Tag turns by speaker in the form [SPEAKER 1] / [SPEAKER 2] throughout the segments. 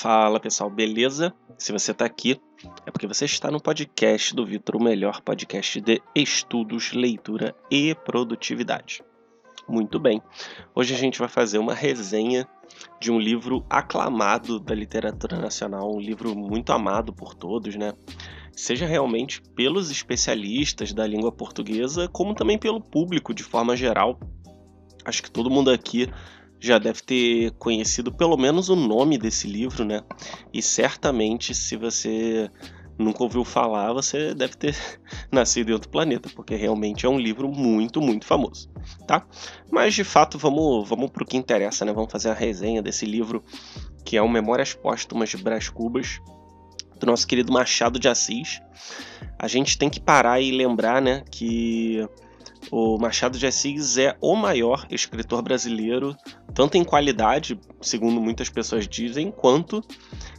[SPEAKER 1] Fala pessoal, beleza? Se você está aqui, é porque você está no podcast do Vitor, o melhor podcast de estudos, leitura e produtividade. Muito bem, hoje a gente vai fazer uma resenha de um livro aclamado da literatura nacional, um livro muito amado por todos, né? Seja realmente pelos especialistas da língua portuguesa, como também pelo público de forma geral. Acho que todo mundo aqui já deve ter conhecido pelo menos o nome desse livro, né? E certamente, se você nunca ouviu falar, você deve ter nascido em outro planeta, porque realmente é um livro muito, muito famoso, tá? Mas de fato, vamos, vamos para o que interessa, né? Vamos fazer a resenha desse livro, que é o Memórias Póstumas de Brás Cubas, do nosso querido Machado de Assis. A gente tem que parar e lembrar, né, que o Machado de Assis é o maior escritor brasileiro, tanto em qualidade, segundo muitas pessoas dizem, quanto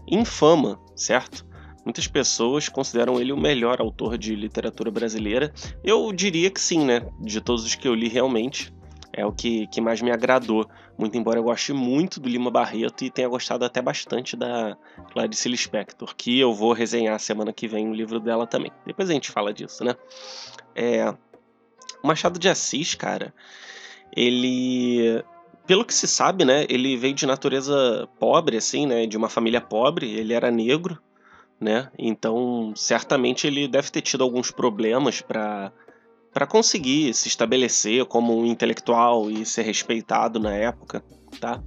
[SPEAKER 1] em fama, certo? Muitas pessoas consideram ele o melhor autor de literatura brasileira. Eu diria que sim, né? De todos os que eu li, realmente é o que, que mais me agradou. Muito embora eu goste muito do Lima Barreto e tenha gostado até bastante da Clarice Lispector, que eu vou resenhar semana que vem o livro dela também. Depois a gente fala disso, né? É, Machado de Assis, cara, ele. Pelo que se sabe, né? Ele veio de natureza pobre, assim, né? De uma família pobre, ele era negro, né? Então, certamente ele deve ter tido alguns problemas para para conseguir se estabelecer como um intelectual e ser respeitado na época, tá?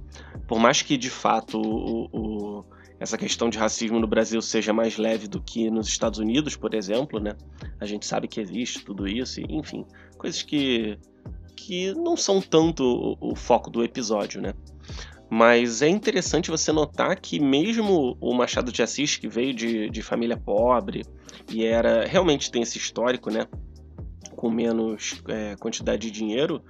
[SPEAKER 1] Por mais que de fato o, o, essa questão de racismo no Brasil seja mais leve do que nos Estados Unidos, por exemplo, né? A gente sabe que existe tudo isso, e, enfim, coisas que, que não são tanto o, o foco do episódio, né? Mas é interessante você notar que mesmo o Machado de Assis, que veio de, de família pobre e era realmente tem esse histórico, né? Com menos é, quantidade de dinheiro,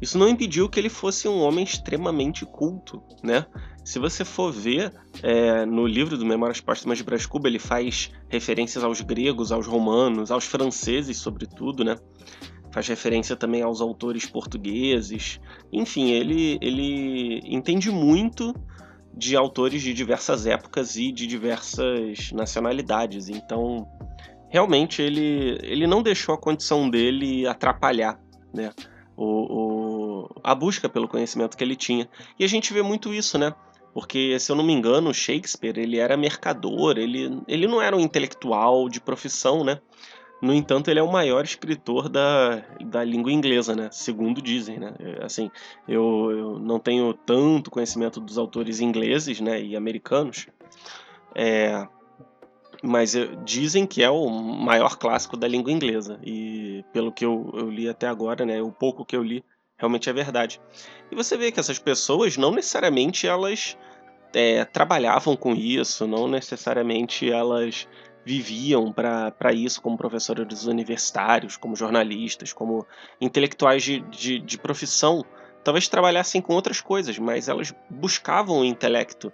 [SPEAKER 1] isso não impediu que ele fosse um homem extremamente culto, né? Se você for ver é, no livro do Memórias Póstumas de Brás Cuba, ele faz referências aos gregos, aos romanos, aos franceses, sobretudo, né? Faz referência também aos autores portugueses. Enfim, ele, ele entende muito de autores de diversas épocas e de diversas nacionalidades. Então, realmente, ele, ele não deixou a condição dele atrapalhar né? o, o, a busca pelo conhecimento que ele tinha. E a gente vê muito isso, né? Porque, se eu não me engano, Shakespeare ele era mercador, ele, ele não era um intelectual de profissão, né? No entanto, ele é o maior escritor da, da língua inglesa, né? Segundo dizem, né? É, assim, eu, eu não tenho tanto conhecimento dos autores ingleses, né? E americanos, é, mas dizem que é o maior clássico da língua inglesa. E pelo que eu, eu li até agora, né? O pouco que eu li, realmente é verdade. E você vê que essas pessoas não necessariamente elas é, trabalhavam com isso, não necessariamente elas viviam para isso como professores universitários, como jornalistas, como intelectuais de, de, de profissão. Talvez trabalhassem com outras coisas, mas elas buscavam o intelecto.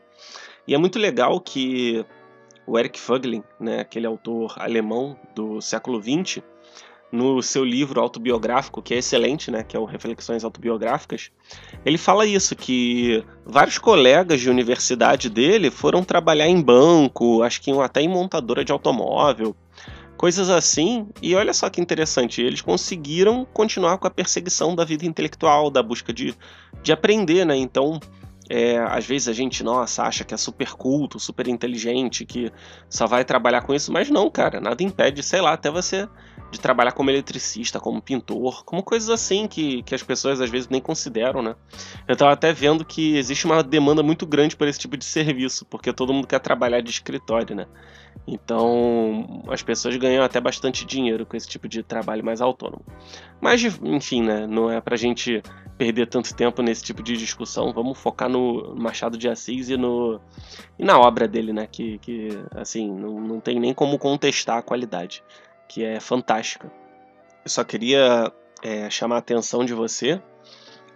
[SPEAKER 1] E é muito legal que o Eric Fögling, né, aquele autor alemão do século XX, no seu livro autobiográfico, que é excelente, né, que é o Reflexões Autobiográficas, ele fala isso, que vários colegas de universidade dele foram trabalhar em banco, acho que até em montadora de automóvel, coisas assim, e olha só que interessante, eles conseguiram continuar com a perseguição da vida intelectual, da busca de, de aprender, né, então... É, às vezes a gente, nossa, acha que é super culto, super inteligente, que só vai trabalhar com isso, mas não, cara, nada impede, sei lá, até você de trabalhar como eletricista, como pintor, como coisas assim que, que as pessoas às vezes nem consideram, né? Eu estava até vendo que existe uma demanda muito grande por esse tipo de serviço, porque todo mundo quer trabalhar de escritório, né? Então, as pessoas ganham até bastante dinheiro com esse tipo de trabalho mais autônomo. Mas, enfim, né? Não é pra gente perder tanto tempo nesse tipo de discussão. Vamos focar no Machado de Assis e, no, e na obra dele, né? Que, que assim, não, não tem nem como contestar a qualidade que é fantástica. Eu só queria é, chamar a atenção de você,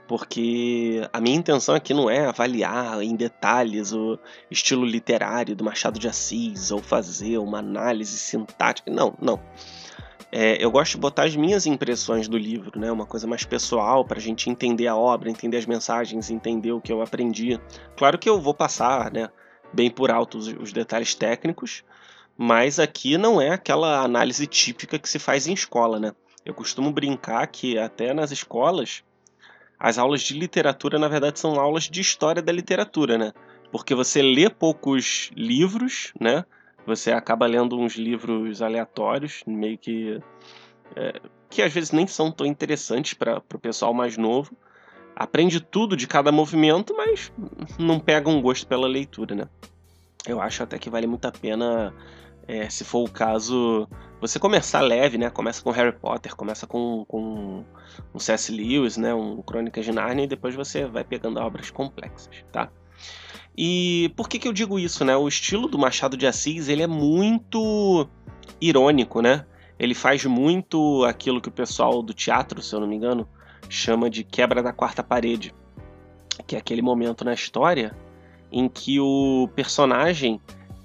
[SPEAKER 1] porque a minha intenção aqui não é avaliar em detalhes o estilo literário do Machado de Assis ou fazer uma análise sintática. Não, não. É, eu gosto de botar as minhas impressões do livro, né? Uma coisa mais pessoal para a gente entender a obra, entender as mensagens, entender o que eu aprendi. Claro que eu vou passar, né? bem por alto os, os detalhes técnicos, mas aqui não é aquela análise típica que se faz em escola, né? Eu costumo brincar que até nas escolas as aulas de literatura na verdade são aulas de história da literatura, né? Porque você lê poucos livros, né? Você acaba lendo uns livros aleatórios, meio que é, que às vezes nem são tão interessantes para o pessoal mais novo. Aprende tudo de cada movimento, mas não pega um gosto pela leitura, né? Eu acho até que vale muito a pena é, se for o caso, você começar leve, né? Começa com Harry Potter, começa com, com um C.S. Lewis, né? Um Crônicas de Narnia, e depois você vai pegando obras complexas, tá? E por que, que eu digo isso, né? O estilo do Machado de Assis, ele é muito irônico, né? Ele faz muito aquilo que o pessoal do teatro, se eu não me engano, chama de quebra da quarta parede, que é aquele momento na história em que o personagem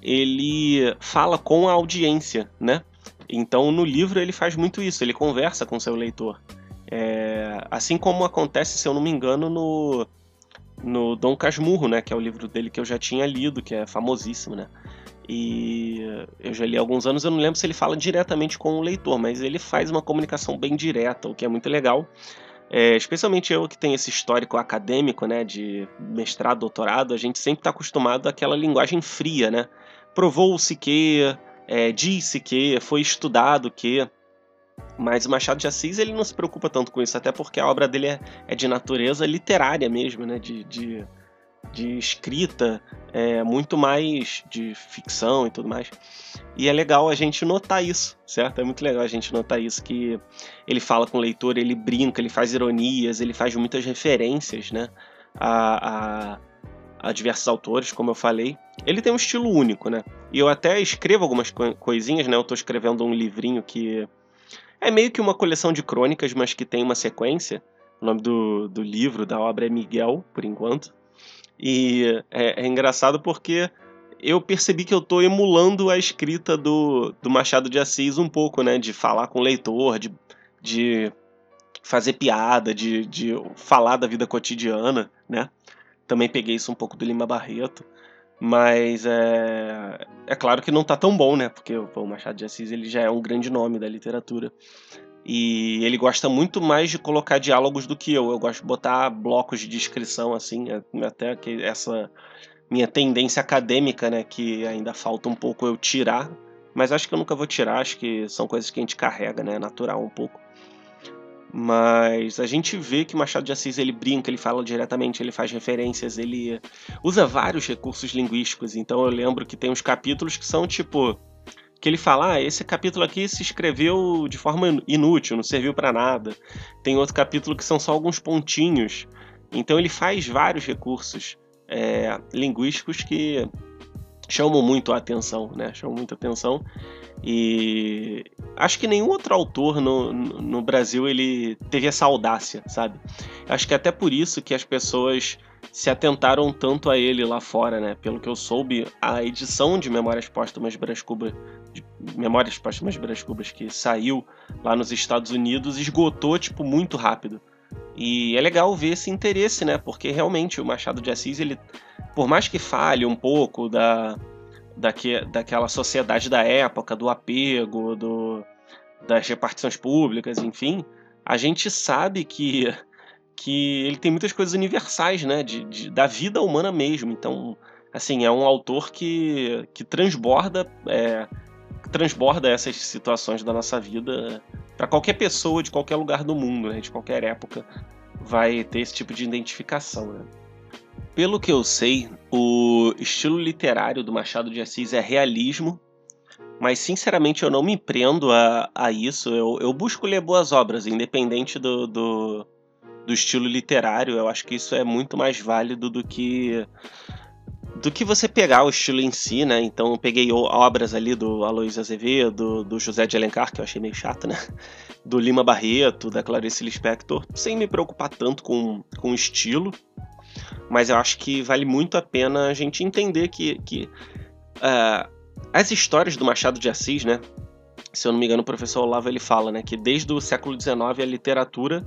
[SPEAKER 1] ele fala com a audiência, né? Então no livro ele faz muito isso, ele conversa com seu leitor. É, assim como acontece, se eu não me engano, no, no Dom Casmurro, né? Que é o livro dele que eu já tinha lido, que é famosíssimo, né? E eu já li há alguns anos, eu não lembro se ele fala diretamente com o leitor, mas ele faz uma comunicação bem direta, o que é muito legal. É, especialmente eu que tenho esse histórico acadêmico, né, de mestrado, doutorado, a gente sempre está acostumado àquela linguagem fria, né? Provou-se que, é, disse que, foi estudado que. Mas o Machado de Assis ele não se preocupa tanto com isso, até porque a obra dele é, é de natureza literária mesmo, né? De, de, de escrita, é, muito mais de ficção e tudo mais. E é legal a gente notar isso, certo? É muito legal a gente notar isso, que ele fala com o leitor, ele brinca, ele faz ironias, ele faz muitas referências, né? A, a, a diversos autores, como eu falei. Ele tem um estilo único, né? E eu até escrevo algumas coisinhas, né? Eu tô escrevendo um livrinho que é meio que uma coleção de crônicas, mas que tem uma sequência. O nome do, do livro, da obra é Miguel, por enquanto. E é, é engraçado porque eu percebi que eu tô emulando a escrita do, do Machado de Assis um pouco, né? De falar com o leitor, de, de fazer piada, de, de falar da vida cotidiana, né? Também peguei isso um pouco do Lima Barreto. Mas é, é claro que não tá tão bom, né? Porque o Machado de Assis ele já é um grande nome da literatura. E ele gosta muito mais de colocar diálogos do que eu. Eu gosto de botar blocos de descrição, assim, é, até que essa minha tendência acadêmica, né? Que ainda falta um pouco eu tirar. Mas acho que eu nunca vou tirar, acho que são coisas que a gente carrega, né? Natural um pouco. Mas a gente vê que Machado de Assis ele brinca, ele fala diretamente, ele faz referências, ele usa vários recursos linguísticos. Então eu lembro que tem uns capítulos que são tipo que ele fala, ah, esse capítulo aqui se escreveu de forma inútil, não serviu para nada. Tem outro capítulo que são só alguns pontinhos. Então ele faz vários recursos é, linguísticos que chamam muito a atenção, né? Chamam muito a atenção. E acho que nenhum outro autor no, no Brasil ele teve essa audácia, sabe? Acho que até por isso que as pessoas se atentaram tanto a ele lá fora, né? Pelo que eu soube, a edição de Memórias Póstumas Brás Cubas, Memórias Póstumas Brás Cubas que saiu lá nos Estados Unidos esgotou tipo muito rápido. E é legal ver esse interesse, né? Porque realmente o Machado de Assis, ele, por mais que fale um pouco da, daque, daquela sociedade da época, do apego, do, das repartições públicas, enfim, a gente sabe que, que ele tem muitas coisas universais, né? De, de da vida humana mesmo. Então, assim, é um autor que, que transborda, é, transborda essas situações da nossa vida para qualquer pessoa de qualquer lugar do mundo, né? De qualquer época vai ter esse tipo de identificação, né? Pelo que eu sei, o estilo literário do Machado de Assis é realismo, mas sinceramente eu não me prendo a, a isso. Eu, eu busco ler boas obras, independente do, do, do estilo literário. Eu acho que isso é muito mais válido do que do que você pegar o estilo em si, né? Então eu peguei obras ali do Aloysio Azevedo, do José de Alencar, que eu achei meio chato, né? Do Lima Barreto, da Clarice Lispector, sem me preocupar tanto com, com o estilo mas eu acho que vale muito a pena a gente entender que, que uh, as histórias do Machado de Assis, né? Se eu não me engano, o professor Olavo ele fala, né, que desde o século XIX a literatura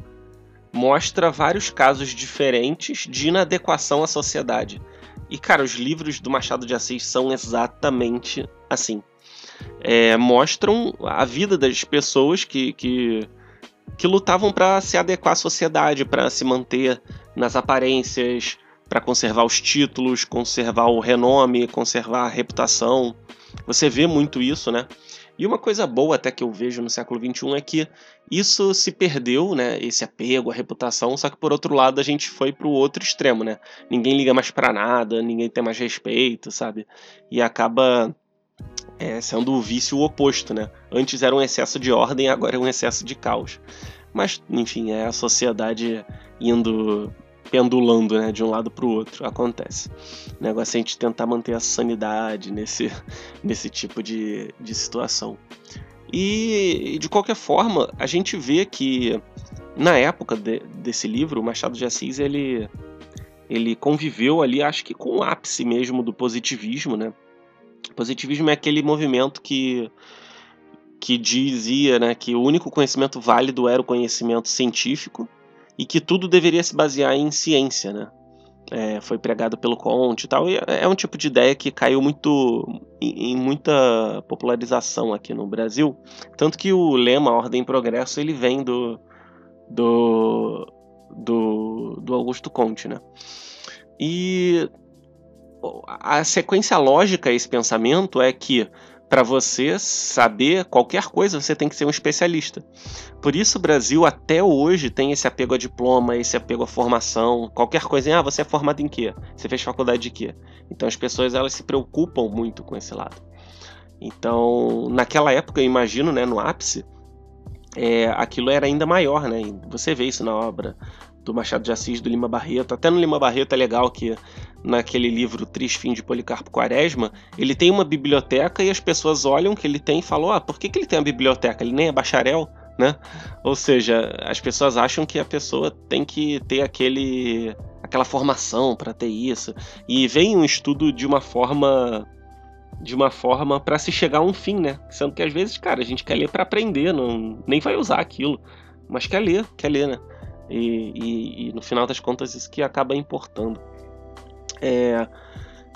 [SPEAKER 1] mostra vários casos diferentes de inadequação à sociedade. E, cara, os livros do Machado de Assis são exatamente assim. É, mostram a vida das pessoas que, que, que lutavam para se adequar à sociedade, para se manter nas aparências, para conservar os títulos, conservar o renome, conservar a reputação. Você vê muito isso, né? E uma coisa boa até que eu vejo no século XXI é que isso se perdeu, né? Esse apego, a reputação, só que por outro lado a gente foi pro outro extremo, né? Ninguém liga mais para nada, ninguém tem mais respeito, sabe? E acaba é, sendo o vício oposto, né? Antes era um excesso de ordem, agora é um excesso de caos. Mas, enfim, é a sociedade indo pendulando né, de um lado para o outro. Acontece. O negócio é a gente tentar manter a sanidade nesse, nesse tipo de, de situação. E, de qualquer forma, a gente vê que na época de, desse livro, o Machado de Assis ele, ele conviveu ali, acho que com o ápice mesmo do positivismo, né? O positivismo é aquele movimento que que dizia né, que o único conhecimento válido era o conhecimento científico e que tudo deveria se basear em ciência, né? É, foi pregado pelo Conte e tal, e é um tipo de ideia que caiu muito em, em, muita popularização aqui no Brasil, tanto que o lema Ordem e Progresso ele vem do do, do, do Augusto Conte, né? E a sequência lógica a esse pensamento é que para você saber qualquer coisa, você tem que ser um especialista. Por isso o Brasil até hoje tem esse apego a diploma, esse apego à formação, qualquer coisa. Ah, você é formado em quê? Você fez faculdade de quê? Então as pessoas elas se preocupam muito com esse lado. Então, naquela época, eu imagino, né, no ápice, é, aquilo era ainda maior, né? Você vê isso na obra do Machado de Assis, do Lima Barreto. Até no Lima Barreto é legal que naquele livro Triste Fim de Policarpo Quaresma, ele tem uma biblioteca e as pessoas olham que ele tem e falam: ah, por que, que ele tem uma biblioteca? Ele nem é bacharel, né? Ou seja, as pessoas acham que a pessoa tem que ter aquele aquela formação para ter isso. E vem um estudo de uma forma de uma forma para se chegar a um fim, né? Sendo que às vezes, cara, a gente quer ler para aprender, não nem vai usar aquilo, mas quer ler, quer ler, né? E, e, e, no final das contas isso que acaba importando. É,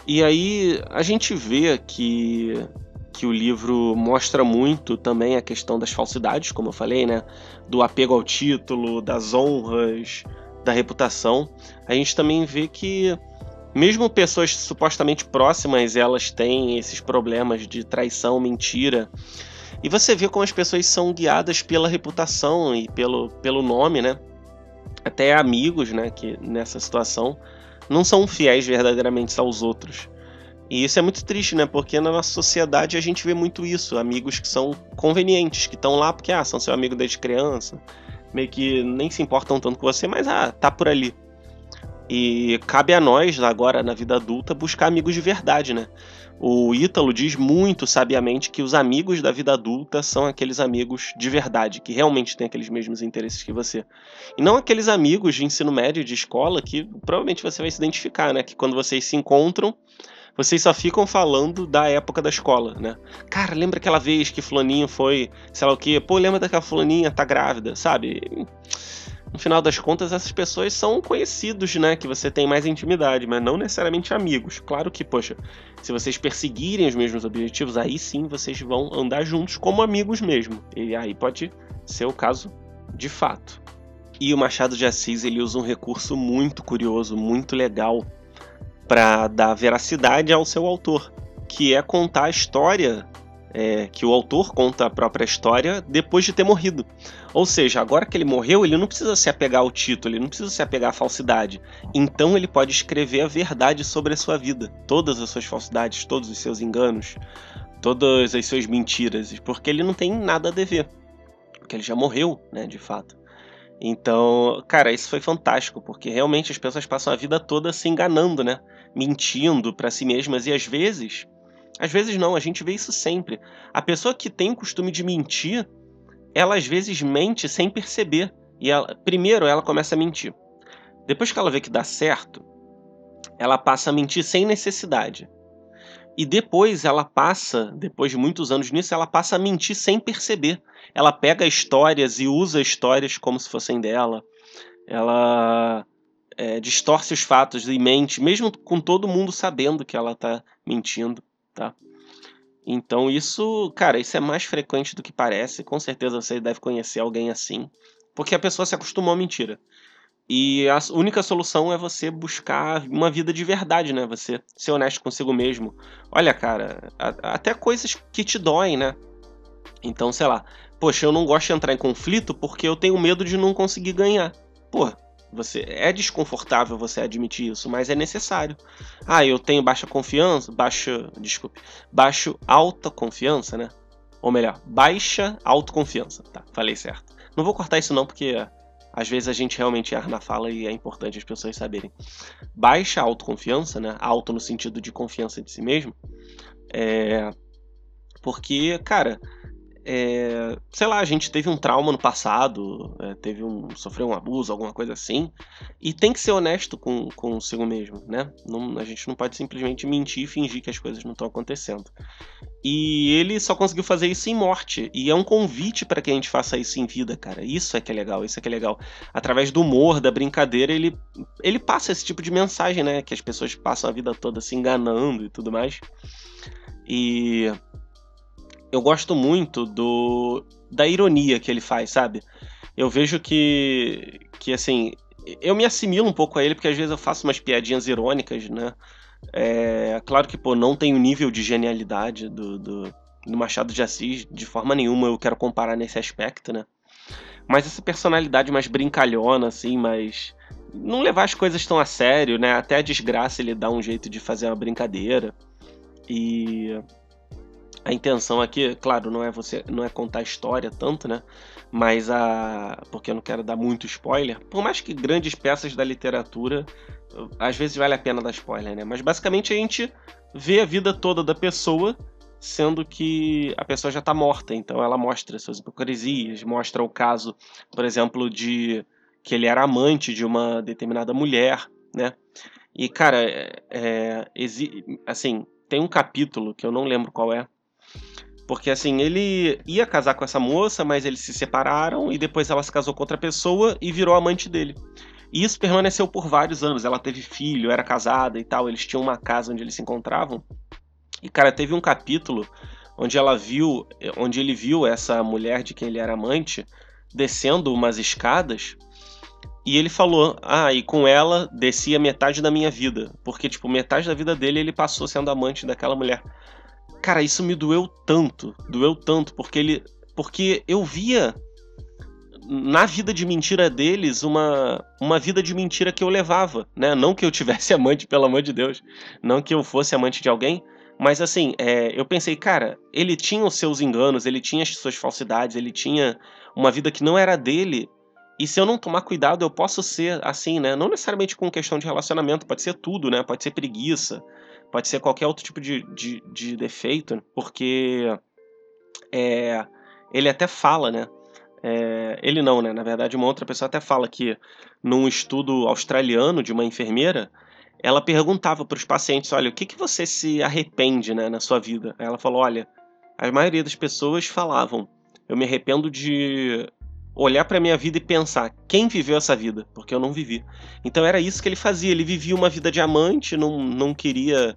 [SPEAKER 1] e aí a gente vê que, que o livro mostra muito também a questão das falsidades, como eu falei, né? Do apego ao título, das honras, da reputação. A gente também vê que mesmo pessoas supostamente próximas, elas têm esses problemas de traição, mentira. E você vê como as pessoas são guiadas pela reputação e pelo, pelo nome, né? Até amigos, né, que nessa situação não são fiéis verdadeiramente aos outros. E isso é muito triste, né? Porque na nossa sociedade a gente vê muito isso, amigos que são convenientes, que estão lá porque ah, são seu amigo desde criança, meio que nem se importam tanto com você, mas ah, tá por ali. E cabe a nós agora na vida adulta buscar amigos de verdade, né? O Ítalo diz muito sabiamente que os amigos da vida adulta são aqueles amigos de verdade, que realmente têm aqueles mesmos interesses que você. E não aqueles amigos de ensino médio, de escola, que provavelmente você vai se identificar, né? Que quando vocês se encontram, vocês só ficam falando da época da escola, né? Cara, lembra aquela vez que fulaninho foi, sei lá o quê? Pô, lembra daquela fulaninha, tá grávida, sabe? No final das contas, essas pessoas são conhecidos, né? Que você tem mais intimidade, mas não necessariamente amigos. Claro que, poxa, se vocês perseguirem os mesmos objetivos, aí sim vocês vão andar juntos como amigos mesmo. E aí pode ser o caso de fato. E o Machado de Assis ele usa um recurso muito curioso, muito legal para dar veracidade ao seu autor, que é contar a história é, que o autor conta a própria história depois de ter morrido. Ou seja, agora que ele morreu, ele não precisa se apegar ao título, ele não precisa se apegar à falsidade. Então ele pode escrever a verdade sobre a sua vida, todas as suas falsidades, todos os seus enganos, todas as suas mentiras, porque ele não tem nada a dever. Porque ele já morreu, né, de fato. Então, cara, isso foi fantástico, porque realmente as pessoas passam a vida toda se enganando, né? Mentindo para si mesmas e às vezes às vezes não, a gente vê isso sempre. A pessoa que tem o costume de mentir, ela às vezes mente sem perceber. E ela, primeiro ela começa a mentir. Depois que ela vê que dá certo, ela passa a mentir sem necessidade. E depois ela passa, depois de muitos anos nisso, ela passa a mentir sem perceber. Ela pega histórias e usa histórias como se fossem dela. Ela é, distorce os fatos e mente, mesmo com todo mundo sabendo que ela tá mentindo, tá? Então isso, cara, isso é mais frequente do que parece. Com certeza você deve conhecer alguém assim, porque a pessoa se acostumou à mentira. E a única solução é você buscar uma vida de verdade, né? Você ser honesto consigo mesmo. Olha, cara, até coisas que te doem, né? Então, sei lá, poxa, eu não gosto de entrar em conflito porque eu tenho medo de não conseguir ganhar. Pô, você é desconfortável você admitir isso, mas é necessário. Ah, eu tenho baixa confiança, baixa, desculpe, baixo alta confiança, né? Ou melhor, baixa autoconfiança. Tá, falei certo. Não vou cortar isso não porque às vezes a gente realmente erra na fala e é importante as pessoas saberem. Baixa autoconfiança, né? Alto no sentido de confiança de si mesmo. É... Porque, cara, é, sei lá, a gente teve um trauma no passado, é, teve um, sofreu um abuso, alguma coisa assim, e tem que ser honesto com consigo mesmo, né? Não, a gente não pode simplesmente mentir e fingir que as coisas não estão acontecendo. E ele só conseguiu fazer isso em morte, e é um convite para que a gente faça isso em vida, cara. Isso é que é legal, isso é que é legal. Através do humor, da brincadeira, ele, ele passa esse tipo de mensagem, né? Que as pessoas passam a vida toda se enganando e tudo mais. E eu gosto muito do da ironia que ele faz, sabe? Eu vejo que que assim, eu me assimilo um pouco a ele porque às vezes eu faço umas piadinhas irônicas, né? É, claro que pô, não tem o nível de genialidade do, do, do Machado de Assis, de forma nenhuma eu quero comparar nesse aspecto, né? Mas essa personalidade mais brincalhona, assim, mais. Não levar as coisas tão a sério, né? Até a desgraça ele dá um jeito de fazer uma brincadeira. E a intenção aqui, claro, não é você, não é contar a história tanto, né? Mas a, porque eu não quero dar muito spoiler. Por mais que grandes peças da literatura, às vezes vale a pena dar spoiler, né? Mas basicamente a gente vê a vida toda da pessoa, sendo que a pessoa já está morta. Então ela mostra suas hipocrisias, mostra o caso, por exemplo, de que ele era amante de uma determinada mulher, né? E cara, é, é assim, tem um capítulo que eu não lembro qual é, porque assim, ele ia casar com essa moça, mas eles se separaram e depois ela se casou com outra pessoa e virou amante dele. E isso permaneceu por vários anos. Ela teve filho, era casada e tal. Eles tinham uma casa onde eles se encontravam. E cara, teve um capítulo onde ela viu, onde ele viu essa mulher de quem ele era amante descendo umas escadas. E ele falou: "Ah, e com ela descia metade da minha vida, porque tipo, metade da vida dele ele passou sendo amante daquela mulher". Cara, isso me doeu tanto, doeu tanto, porque ele. Porque eu via na vida de mentira deles uma, uma vida de mentira que eu levava, né? Não que eu tivesse amante, pelo amor de Deus, não que eu fosse amante de alguém, mas assim, é, eu pensei, cara, ele tinha os seus enganos, ele tinha as suas falsidades, ele tinha uma vida que não era dele, e se eu não tomar cuidado, eu posso ser assim, né? Não necessariamente com questão de relacionamento, pode ser tudo, né? Pode ser preguiça, pode ser qualquer outro tipo de, de, de defeito, porque é, ele até fala, né? É, ele não, né? Na verdade, uma outra pessoa até fala que num estudo australiano de uma enfermeira, ela perguntava para os pacientes: olha, o que, que você se arrepende né, na sua vida? Aí ela falou: olha, a maioria das pessoas falavam, eu me arrependo de olhar para minha vida e pensar quem viveu essa vida, porque eu não vivi. Então era isso que ele fazia. Ele vivia uma vida de amante, não, não queria.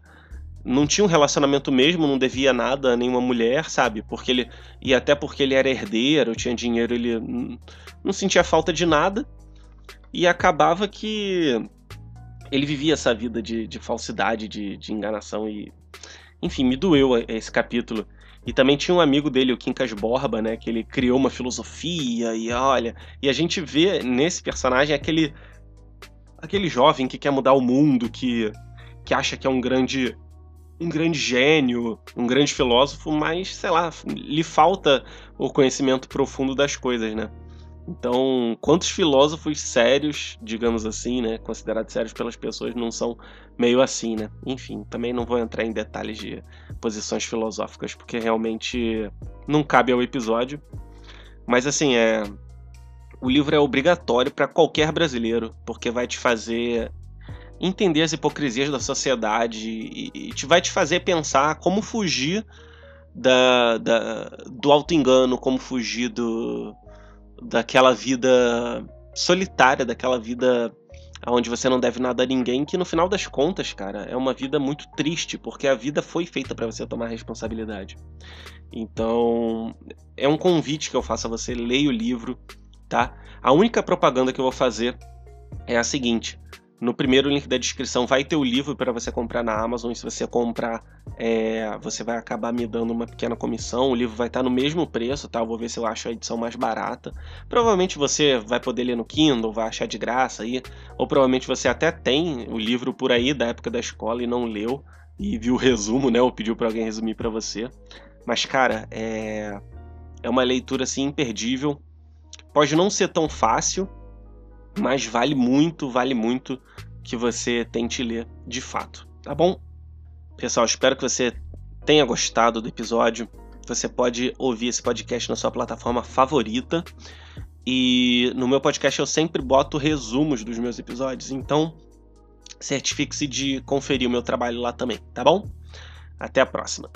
[SPEAKER 1] Não tinha um relacionamento mesmo, não devia nada a nenhuma mulher, sabe? Porque ele. E até porque ele era herdeiro, tinha dinheiro, ele não sentia falta de nada. E acabava que ele vivia essa vida de, de falsidade, de, de enganação e. Enfim, me doeu esse capítulo. E também tinha um amigo dele, o Quincas Borba, né? Que ele criou uma filosofia e olha. E a gente vê nesse personagem aquele. aquele jovem que quer mudar o mundo, que, que acha que é um grande. um grande gênio, um grande filósofo, mas, sei lá, lhe falta o conhecimento profundo das coisas, né? Então, quantos filósofos sérios, digamos assim, né, considerados sérios pelas pessoas, não são meio assim, né? Enfim, também não vou entrar em detalhes de posições filosóficas, porque realmente não cabe ao episódio. Mas assim, é o livro é obrigatório para qualquer brasileiro, porque vai te fazer entender as hipocrisias da sociedade e, te vai te fazer pensar como fugir da, da do auto-engano, como fugir do, daquela vida solitária, daquela vida onde você não deve nada a ninguém, que no final das contas, cara, é uma vida muito triste, porque a vida foi feita para você tomar responsabilidade. Então, é um convite que eu faço a você, leia o livro, tá? A única propaganda que eu vou fazer é a seguinte: no primeiro link da descrição vai ter o livro para você comprar na Amazon. E se você comprar, é, você vai acabar me dando uma pequena comissão. O livro vai estar no mesmo preço, tá? Eu vou ver se eu acho a edição mais barata. Provavelmente você vai poder ler no Kindle, vai achar de graça aí. Ou provavelmente você até tem o livro por aí da época da escola e não leu e viu o resumo, né? Ou pediu para alguém resumir para você. Mas, cara, é, é uma leitura assim imperdível. Pode não ser tão fácil, mas vale muito, vale muito que você tente ler de fato, tá bom? Pessoal, espero que você tenha gostado do episódio. Você pode ouvir esse podcast na sua plataforma favorita. E no meu podcast eu sempre boto resumos dos meus episódios, então certifique-se de conferir o meu trabalho lá também, tá bom? Até a próxima.